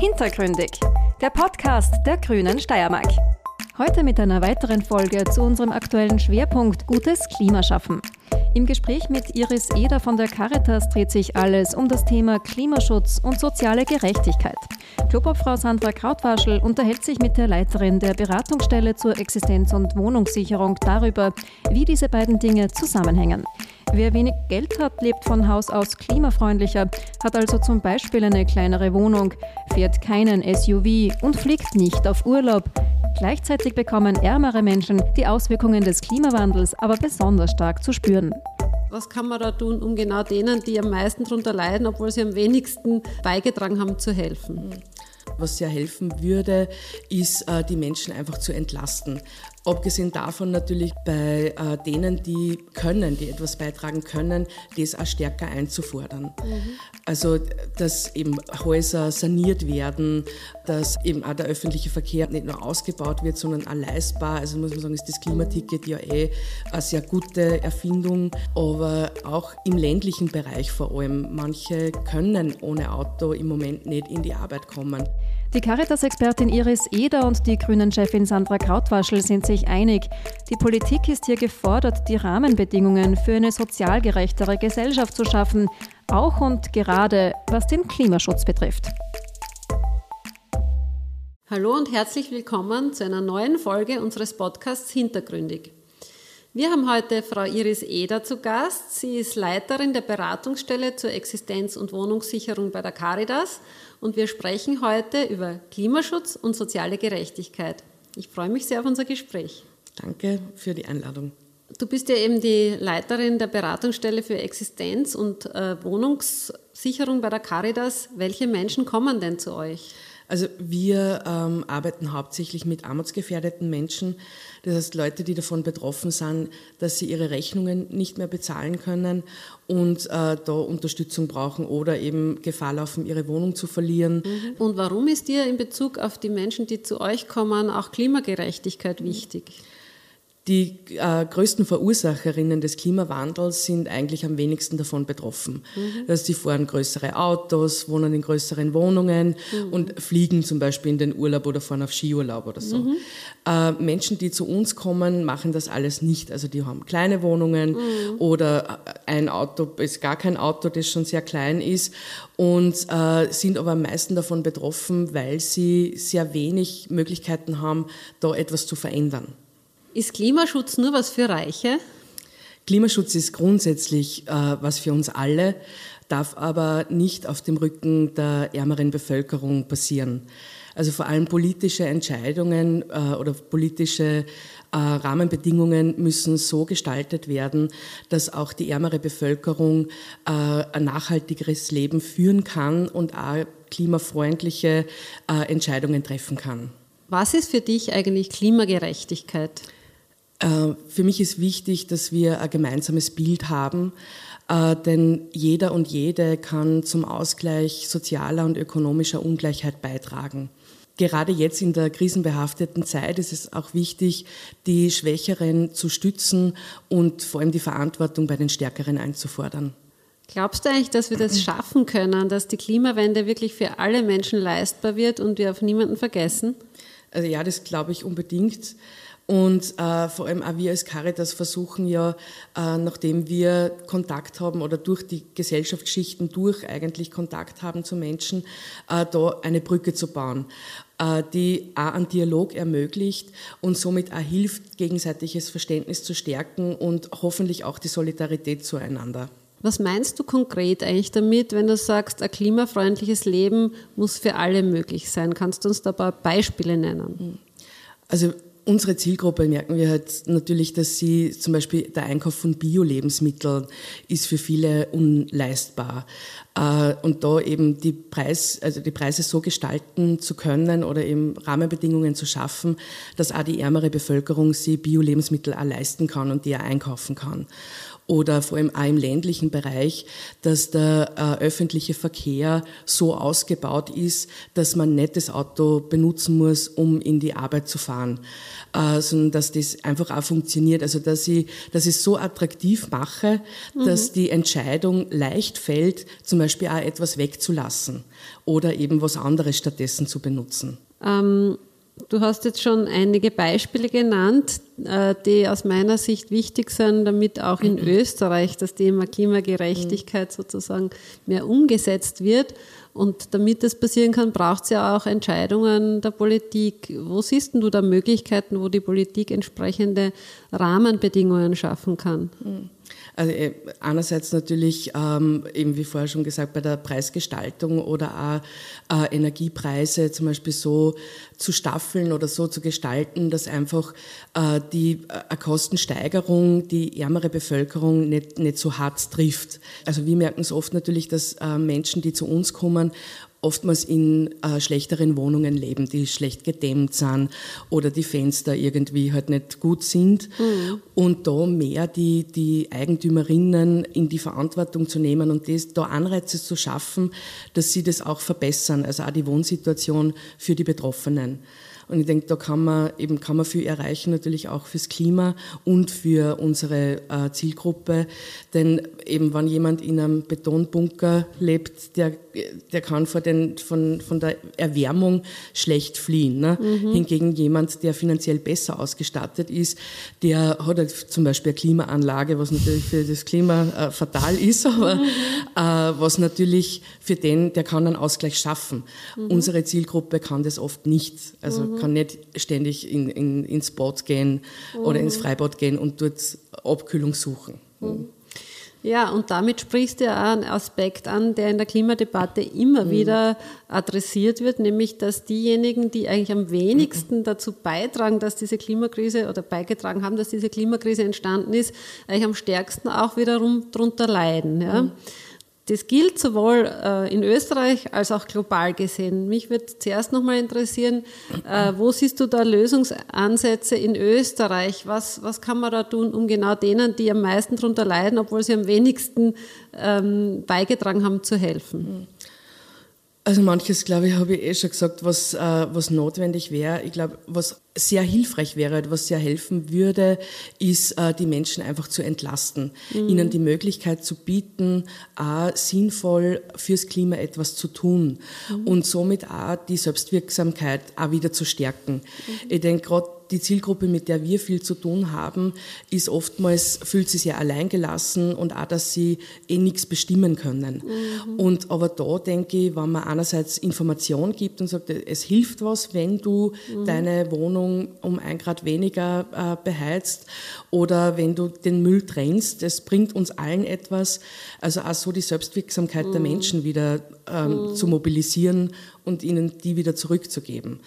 Hintergründig, der Podcast der Grünen Steiermark. Heute mit einer weiteren Folge zu unserem aktuellen Schwerpunkt Gutes Klimaschaffen. Im Gespräch mit Iris Eder von der Caritas dreht sich alles um das Thema Klimaschutz und soziale Gerechtigkeit. Klubobfrau Sandra Krautwaschel unterhält sich mit der Leiterin der Beratungsstelle zur Existenz- und Wohnungssicherung darüber, wie diese beiden Dinge zusammenhängen. Wer wenig Geld hat, lebt von Haus aus klimafreundlicher, hat also zum Beispiel eine kleinere Wohnung, fährt keinen SUV und fliegt nicht auf Urlaub. Gleichzeitig bekommen ärmere Menschen die Auswirkungen des Klimawandels aber besonders stark zu spüren. Was kann man da tun, um genau denen, die am meisten darunter leiden, obwohl sie am wenigsten beigetragen haben, zu helfen? Was sehr helfen würde, ist, äh, die Menschen einfach zu entlasten. Abgesehen davon natürlich bei äh, denen, die können, die etwas beitragen können, das auch stärker einzufordern. Mhm. Also, dass eben Häuser saniert werden, dass eben auch der öffentliche Verkehr nicht nur ausgebaut wird, sondern auch leistbar. Also muss man sagen, ist das Klimaticket ja eh eine sehr gute Erfindung, aber auch im ländlichen Bereich vor allem. Manche können ohne Auto im Moment nicht in die Arbeit kommen. Die Caritas-Expertin Iris Eder und die Grünen-Chefin Sandra Krautwaschel sind sich einig. Die Politik ist hier gefordert, die Rahmenbedingungen für eine sozial gerechtere Gesellschaft zu schaffen, auch und gerade was den Klimaschutz betrifft. Hallo und herzlich willkommen zu einer neuen Folge unseres Podcasts Hintergründig. Wir haben heute Frau Iris Eder zu Gast. Sie ist Leiterin der Beratungsstelle zur Existenz- und Wohnungssicherung bei der Caritas und wir sprechen heute über Klimaschutz und soziale Gerechtigkeit. Ich freue mich sehr auf unser Gespräch. Danke für die Einladung. Du bist ja eben die Leiterin der Beratungsstelle für Existenz- und äh, Wohnungssicherung bei der Caritas. Welche Menschen kommen denn zu euch? Also wir ähm, arbeiten hauptsächlich mit armutsgefährdeten Menschen, das heißt Leute, die davon betroffen sind, dass sie ihre Rechnungen nicht mehr bezahlen können und äh, da Unterstützung brauchen oder eben Gefahr laufen, ihre Wohnung zu verlieren. Mhm. Und warum ist dir in Bezug auf die Menschen, die zu euch kommen, auch Klimagerechtigkeit wichtig? Die äh, größten Verursacherinnen des Klimawandels sind eigentlich am wenigsten davon betroffen. Mhm. Dass sie fahren größere Autos, wohnen in größeren Wohnungen mhm. und fliegen zum Beispiel in den Urlaub oder fahren auf Skiurlaub oder so. Mhm. Äh, Menschen, die zu uns kommen, machen das alles nicht. Also die haben kleine Wohnungen mhm. oder äh, ein Auto ist gar kein Auto, das schon sehr klein ist und äh, sind aber am meisten davon betroffen, weil sie sehr wenig Möglichkeiten haben, da etwas zu verändern. Ist Klimaschutz nur was für Reiche? Klimaschutz ist grundsätzlich äh, was für uns alle, darf aber nicht auf dem Rücken der ärmeren Bevölkerung passieren. Also vor allem politische Entscheidungen äh, oder politische äh, Rahmenbedingungen müssen so gestaltet werden, dass auch die ärmere Bevölkerung äh, ein nachhaltigeres Leben führen kann und auch klimafreundliche äh, Entscheidungen treffen kann. Was ist für dich eigentlich Klimagerechtigkeit? Äh, für mich ist wichtig, dass wir ein gemeinsames Bild haben, äh, denn jeder und jede kann zum Ausgleich sozialer und ökonomischer Ungleichheit beitragen. Gerade jetzt in der krisenbehafteten Zeit ist es auch wichtig, die Schwächeren zu stützen und vor allem die Verantwortung bei den Stärkeren einzufordern. Glaubst du eigentlich, dass wir das schaffen können, dass die Klimawende wirklich für alle Menschen leistbar wird und wir auf niemanden vergessen? Also ja, das glaube ich unbedingt. Und äh, vor allem auch wir als Caritas versuchen ja, äh, nachdem wir Kontakt haben oder durch die Gesellschaftsschichten durch eigentlich Kontakt haben zu Menschen, äh, da eine Brücke zu bauen, äh, die auch einen Dialog ermöglicht und somit auch hilft, gegenseitiges Verständnis zu stärken und hoffentlich auch die Solidarität zueinander. Was meinst du konkret eigentlich damit, wenn du sagst, ein klimafreundliches Leben muss für alle möglich sein? Kannst du uns da ein paar Beispiele nennen? Also unsere Zielgruppe merken wir halt natürlich, dass sie zum Beispiel der Einkauf von Bio-Lebensmitteln ist für viele unleistbar. Äh, und da eben die, Preis, also die Preise so gestalten zu können oder eben Rahmenbedingungen zu schaffen, dass auch die ärmere Bevölkerung sie Bio-Lebensmittel auch leisten kann und die auch einkaufen kann. Oder vor allem auch im ländlichen Bereich, dass der äh, öffentliche Verkehr so ausgebaut ist, dass man nicht das Auto benutzen muss, um in die Arbeit zu fahren, äh, sondern dass das einfach auch funktioniert. Also dass ich, dass ich es so attraktiv mache, mhm. dass die Entscheidung leicht fällt, zum Beispiel auch etwas wegzulassen oder eben was anderes stattdessen zu benutzen. Ähm Du hast jetzt schon einige Beispiele genannt, äh, die aus meiner Sicht wichtig sind, damit auch in mhm. Österreich das Thema Klimagerechtigkeit sozusagen mehr umgesetzt wird. Und damit das passieren kann, braucht es ja auch Entscheidungen der Politik. Wo siehst du da Möglichkeiten, wo die Politik entsprechende Rahmenbedingungen schaffen kann? Mhm. Also äh, einerseits natürlich, ähm, eben wie vorher schon gesagt, bei der Preisgestaltung oder auch äh, Energiepreise zum Beispiel so zu staffeln oder so zu gestalten, dass einfach äh, die äh, Kostensteigerung die ärmere Bevölkerung nicht, nicht so hart trifft. Also wir merken es oft natürlich, dass äh, Menschen, die zu uns kommen, oftmals in äh, schlechteren Wohnungen leben, die schlecht gedämmt sind oder die Fenster irgendwie halt nicht gut sind. Mhm. Und da mehr die, die Eigentümerinnen in die Verantwortung zu nehmen und das, da Anreize zu schaffen, dass sie das auch verbessern, also auch die Wohnsituation für die Betroffenen. Und ich denke, da kann man eben kann man viel erreichen, natürlich auch fürs Klima und für unsere äh, Zielgruppe. Denn eben, wenn jemand in einem Betonbunker lebt, der, der kann vor den, von, von der Erwärmung schlecht fliehen. Ne? Mhm. Hingegen jemand, der finanziell besser ausgestattet ist, der hat halt zum Beispiel eine Klimaanlage, was natürlich für das Klima äh, fatal ist, aber mhm. äh, was natürlich für den, der kann einen Ausgleich schaffen. Mhm. Unsere Zielgruppe kann das oft nicht. Also mhm kann nicht ständig in, in, ins Bad gehen mhm. oder ins Freibad gehen und dort Abkühlung suchen. Mhm. Ja, und damit sprichst du ja auch einen Aspekt an, der in der Klimadebatte immer mhm. wieder adressiert wird, nämlich dass diejenigen, die eigentlich am wenigsten mhm. dazu beitragen, dass diese Klimakrise oder beigetragen haben, dass diese Klimakrise entstanden ist, eigentlich am stärksten auch wiederum darunter leiden. Ja. Mhm. Das gilt sowohl äh, in Österreich als auch global gesehen. Mich würde zuerst noch mal interessieren, äh, wo siehst du da Lösungsansätze in Österreich? Was, was kann man da tun, um genau denen, die am meisten darunter leiden, obwohl sie am wenigsten ähm, beigetragen haben, zu helfen? Also manches, glaube ich, habe ich eh schon gesagt, was, äh, was notwendig wäre. Ich glaube, was sehr hilfreich wäre, was sehr helfen würde, ist, äh, die Menschen einfach zu entlasten, mhm. ihnen die Möglichkeit zu bieten, auch sinnvoll fürs Klima etwas zu tun mhm. und somit auch die Selbstwirksamkeit auch wieder zu stärken. Mhm. Ich denke, gerade die Zielgruppe, mit der wir viel zu tun haben, ist oftmals, fühlt sich sehr alleingelassen und auch, dass sie eh nichts bestimmen können. Mhm. Und aber da denke ich, wenn man einerseits Information gibt und sagt, es hilft was, wenn du mhm. deine Wohnung um ein Grad weniger äh, beheizt oder wenn du den Müll trennst, das bringt uns allen etwas. Also auch so die Selbstwirksamkeit mhm. der Menschen wieder ähm, mhm. zu mobilisieren und ihnen die wieder zurückzugeben.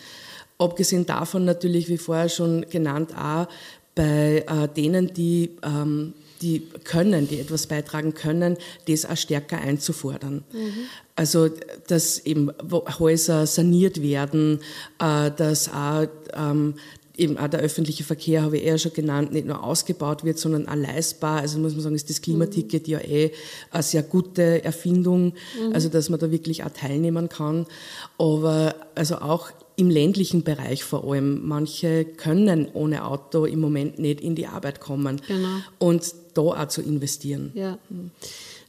Abgesehen davon natürlich, wie vorher schon genannt, auch bei äh, denen, die, ähm, die können, die etwas beitragen können, das auch stärker einzufordern. Mhm. Also, dass eben Häuser saniert werden, äh, dass auch ähm, eben auch der öffentliche Verkehr, habe ich eher schon genannt, nicht nur ausgebaut wird, sondern auch leistbar. Also muss man sagen, ist das Klimaticket ja eh eine sehr gute Erfindung, mhm. also dass man da wirklich auch teilnehmen kann. Aber also auch im ländlichen Bereich vor allem. Manche können ohne Auto im Moment nicht in die Arbeit kommen. Genau. Und da auch zu investieren. Ja.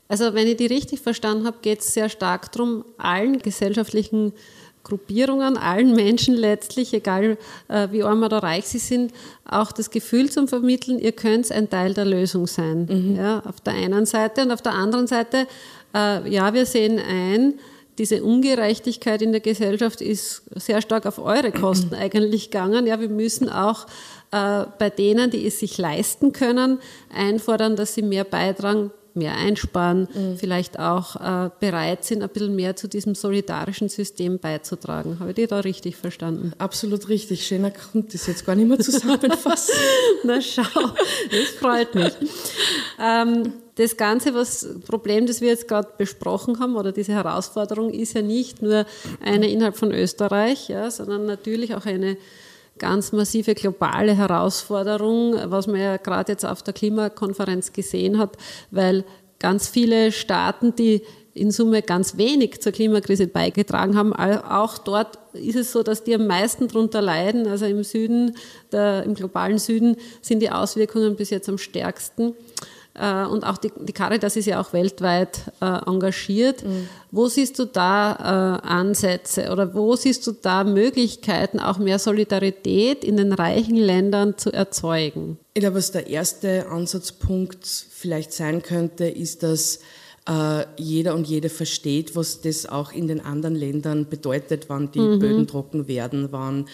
Also wenn ich die richtig verstanden habe, geht es sehr stark darum, allen gesellschaftlichen Gruppierungen, allen Menschen letztlich, egal äh, wie arm oder reich sie sind, auch das Gefühl zu vermitteln, ihr könnt ein Teil der Lösung sein. Mhm. Ja, auf der einen Seite und auf der anderen Seite, äh, ja, wir sehen ein, diese Ungerechtigkeit in der Gesellschaft ist sehr stark auf eure Kosten eigentlich gegangen. Ja, wir müssen auch äh, bei denen, die es sich leisten können, einfordern, dass sie mehr beitragen, mehr einsparen, mhm. vielleicht auch äh, bereit sind, ein bisschen mehr zu diesem solidarischen System beizutragen. Habe ich die da richtig verstanden? Absolut richtig. Schöner kommt das jetzt gar nicht mehr zusammenfassen. Na schau, das freut mich. Ähm, das ganze was, Problem, das wir jetzt gerade besprochen haben, oder diese Herausforderung, ist ja nicht nur eine innerhalb von Österreich, ja, sondern natürlich auch eine ganz massive globale Herausforderung, was man ja gerade jetzt auf der Klimakonferenz gesehen hat, weil ganz viele Staaten, die in Summe ganz wenig zur Klimakrise beigetragen haben. Auch dort ist es so, dass die am meisten darunter leiden. Also im Süden, der, im globalen Süden sind die Auswirkungen bis jetzt am stärksten. Äh, und auch die, die Caritas ist ja auch weltweit äh, engagiert. Mhm. Wo siehst du da äh, Ansätze oder wo siehst du da Möglichkeiten, auch mehr Solidarität in den reichen Ländern zu erzeugen? Ich glaube, was der erste Ansatzpunkt vielleicht sein könnte, ist, dass äh, jeder und jede versteht, was das auch in den anderen Ländern bedeutet, wann die mhm. Böden trocken werden, wann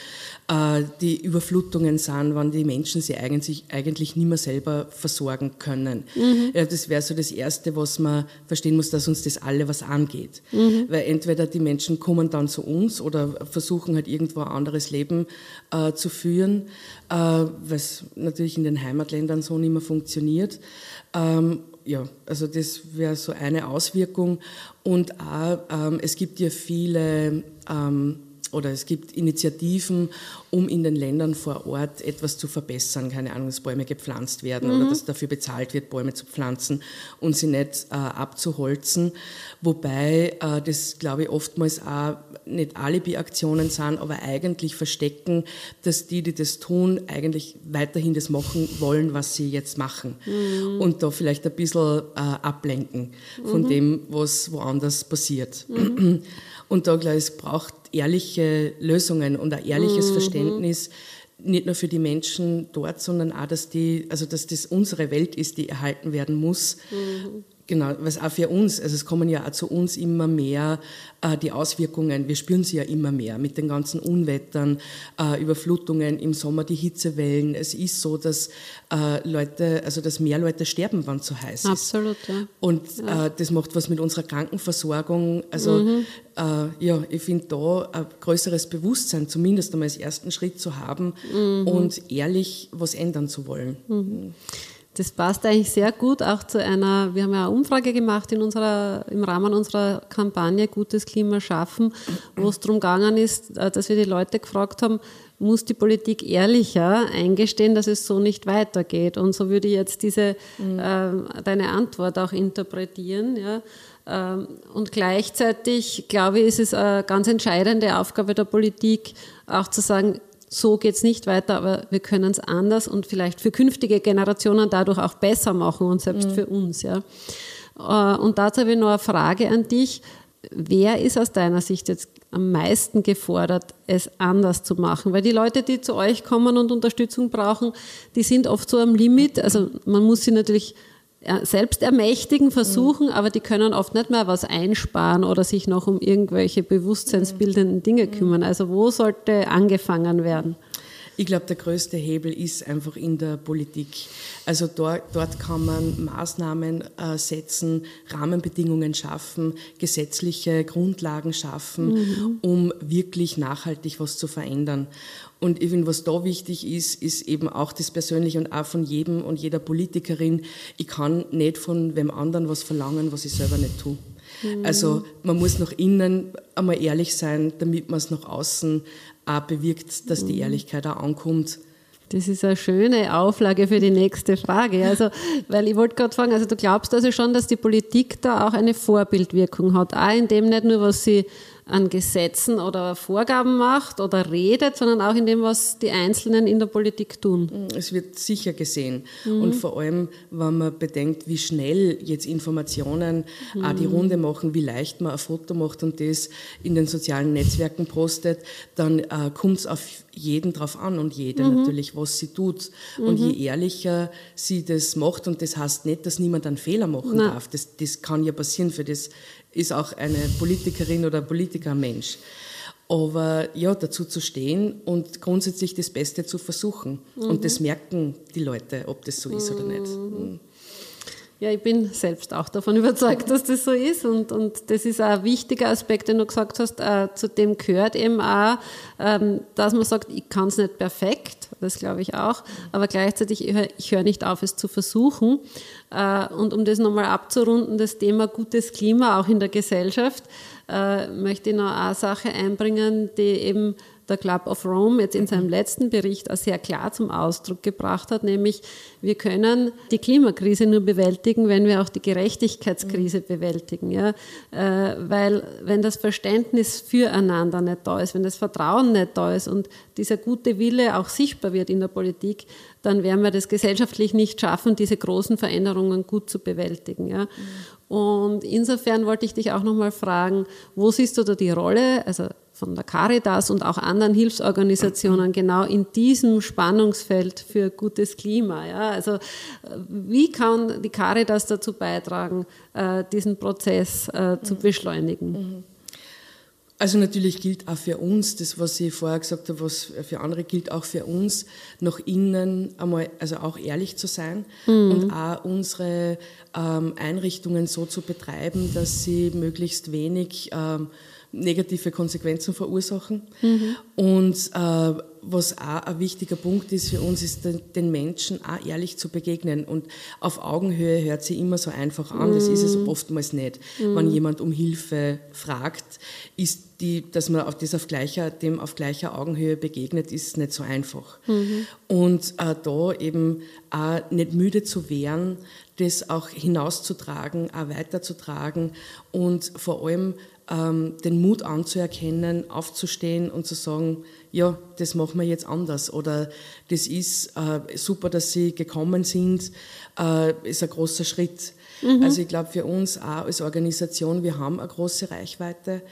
äh, die Überflutungen sind, wann die Menschen sich eigentlich, eigentlich nicht mehr selber versorgen können. Mhm. Ja, das wäre so das Erste, was man verstehen muss, dass uns das alle was angeht. Mhm. Weil entweder die Menschen kommen dann zu uns oder versuchen halt irgendwo ein anderes Leben äh, zu führen, äh, was natürlich in den Heimatländern so nicht mehr funktioniert. Ähm, ja, also das wäre so eine Auswirkung. Und auch, ähm, es gibt ja viele ähm, oder es gibt Initiativen, um in den Ländern vor Ort etwas zu verbessern. Keine Ahnung, dass Bäume gepflanzt werden mhm. oder dass dafür bezahlt wird, Bäume zu pflanzen und sie nicht äh, abzuholzen. Wobei äh, das, glaube ich, oftmals auch nicht Alibi-Aktionen sind, aber eigentlich verstecken, dass die, die das tun, eigentlich weiterhin das machen wollen, was sie jetzt machen. Mhm. Und da vielleicht ein bisschen äh, ablenken von mhm. dem, was woanders passiert. Mhm. Und da, glaube ich, es braucht ehrliche Lösungen und ein ehrliches mhm. Verständnis, nicht nur für die Menschen dort, sondern auch, dass, die, also dass das unsere Welt ist, die erhalten werden muss. Mhm. Genau, was auch für uns, also es kommen ja auch zu uns immer mehr äh, die Auswirkungen, wir spüren sie ja immer mehr mit den ganzen Unwettern, äh, Überflutungen im Sommer, die Hitzewellen. Es ist so, dass äh, Leute, also dass mehr Leute sterben, wann es so heiß ist. Absolut, ja. Und ja. Äh, das macht was mit unserer Krankenversorgung. Also mhm. Äh, ja, ich finde da ein größeres Bewusstsein, zumindest einmal als ersten Schritt zu haben mhm. und ehrlich was ändern zu wollen. Mhm. Das passt eigentlich sehr gut auch zu einer, wir haben ja eine Umfrage gemacht in unserer, im Rahmen unserer Kampagne Gutes Klima schaffen, wo es darum gegangen ist, äh, dass wir die Leute gefragt haben, muss die Politik ehrlicher eingestehen, dass es so nicht weitergeht. Und so würde ich jetzt diese, mhm. äh, deine Antwort auch interpretieren. Ja. Ähm, und gleichzeitig, glaube ich, ist es eine ganz entscheidende Aufgabe der Politik, auch zu sagen, so geht es nicht weiter, aber wir können es anders und vielleicht für künftige Generationen dadurch auch besser machen und selbst mhm. für uns. Ja. Äh, und dazu habe ich noch eine Frage an dich. Wer ist aus deiner Sicht jetzt am meisten gefordert, es anders zu machen? Weil die Leute, die zu euch kommen und Unterstützung brauchen, die sind oft so am Limit. Also man muss sie natürlich selbst ermächtigen versuchen, mhm. aber die können oft nicht mehr was einsparen oder sich noch um irgendwelche bewusstseinsbildenden Dinge mhm. kümmern. Also wo sollte angefangen werden? Ich glaube, der größte Hebel ist einfach in der Politik. Also dort, dort kann man Maßnahmen äh, setzen, Rahmenbedingungen schaffen, gesetzliche Grundlagen schaffen, mhm. um wirklich nachhaltig was zu verändern. Und ich finde, was da wichtig ist, ist eben auch das Persönliche und auch von jedem und jeder Politikerin. Ich kann nicht von wem anderen was verlangen, was ich selber nicht tue. Mhm. Also man muss nach innen einmal ehrlich sein, damit man es nach außen auch bewirkt, dass die mhm. Ehrlichkeit auch ankommt. Das ist eine schöne Auflage für die nächste Frage. Also, weil ich wollte gerade fragen, also du glaubst also schon, dass die Politik da auch eine Vorbildwirkung hat, auch in dem nicht nur, was sie an Gesetzen oder Vorgaben macht oder redet, sondern auch in dem, was die Einzelnen in der Politik tun. Mm, es wird sicher gesehen. Mhm. Und vor allem, wenn man bedenkt, wie schnell jetzt Informationen mhm. auch die Runde machen, wie leicht man ein Foto macht und das in den sozialen Netzwerken postet, dann äh, kommt es auf jeden drauf an und jede mhm. natürlich, was sie tut. Und je mhm. ehrlicher sie das macht, und das heißt nicht, dass niemand einen Fehler machen Nein. darf, das, das kann ja passieren, für das ist auch eine Politikerin oder Politiker Mensch. Aber ja, dazu zu stehen und grundsätzlich das Beste zu versuchen. Mhm. Und das merken die Leute, ob das so ist mhm. oder nicht. Mhm. Ja, ich bin selbst auch davon überzeugt, dass das so ist. Und, und das ist auch ein wichtiger Aspekt, den du gesagt hast. Äh, zu dem gehört eben auch, ähm, dass man sagt, ich kann es nicht perfekt, das glaube ich auch, aber gleichzeitig, ich höre hör nicht auf, es zu versuchen. Äh, und um das nochmal abzurunden, das Thema gutes Klima auch in der Gesellschaft, äh, möchte ich noch eine Sache einbringen, die eben der Club of Rome jetzt in seinem letzten Bericht auch sehr klar zum Ausdruck gebracht hat, nämlich wir können die Klimakrise nur bewältigen, wenn wir auch die Gerechtigkeitskrise bewältigen. Ja? Äh, weil wenn das Verständnis füreinander nicht da ist, wenn das Vertrauen nicht da ist und dieser gute Wille auch sichtbar wird in der Politik, dann werden wir das gesellschaftlich nicht schaffen, diese großen Veränderungen gut zu bewältigen. Ja? Mhm. Und insofern wollte ich dich auch nochmal fragen, wo siehst du da die Rolle, also von der Caritas und auch anderen Hilfsorganisationen genau in diesem Spannungsfeld für gutes Klima. Ja? Also wie kann die Caritas dazu beitragen, äh, diesen Prozess äh, zu beschleunigen? Mhm. Also natürlich gilt auch für uns, das, was ich vorher gesagt habe, was für andere gilt auch für uns, nach innen einmal, also auch ehrlich zu sein mhm. und auch unsere ähm, Einrichtungen so zu betreiben, dass sie möglichst wenig ähm, negative Konsequenzen verursachen. Mhm. Und äh, was auch ein wichtiger Punkt ist für uns, ist den Menschen auch ehrlich zu begegnen. Und auf Augenhöhe hört sie immer so einfach an. Das ist es mhm. oftmals nicht. Mhm. Wenn jemand um Hilfe fragt, ist die, dass man auf das auf gleicher, dem auf gleicher Augenhöhe begegnet, ist nicht so einfach. Mhm. Und äh, da eben auch nicht müde zu werden, das auch hinauszutragen, auch weiterzutragen und vor allem ähm, den Mut anzuerkennen, aufzustehen und zu sagen, ja, das machen wir jetzt anders oder das ist äh, super, dass Sie gekommen sind, äh, ist ein großer Schritt. Mhm. Also ich glaube für uns auch als Organisation, wir haben eine große Reichweite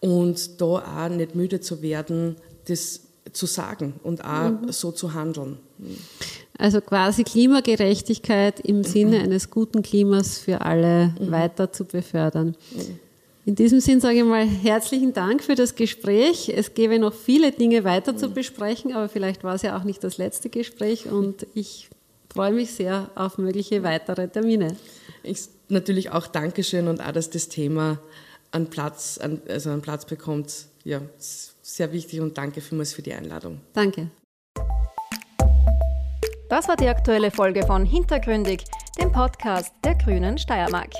und da auch nicht müde zu werden, das zu sagen und auch mhm. so zu handeln. Also quasi Klimagerechtigkeit im Sinne mhm. eines guten Klimas für alle mhm. weiter zu befördern. Mhm. In diesem Sinn sage ich mal herzlichen Dank für das Gespräch. Es gäbe noch viele Dinge weiter zu besprechen, aber vielleicht war es ja auch nicht das letzte Gespräch und ich freue mich sehr auf mögliche weitere Termine. Ich natürlich auch Dankeschön und auch, dass das Thema einen Platz, also einen Platz bekommt. Ja, sehr wichtig und danke vielmals für die Einladung. Danke. Das war die aktuelle Folge von Hintergründig, dem Podcast der Grünen Steiermark.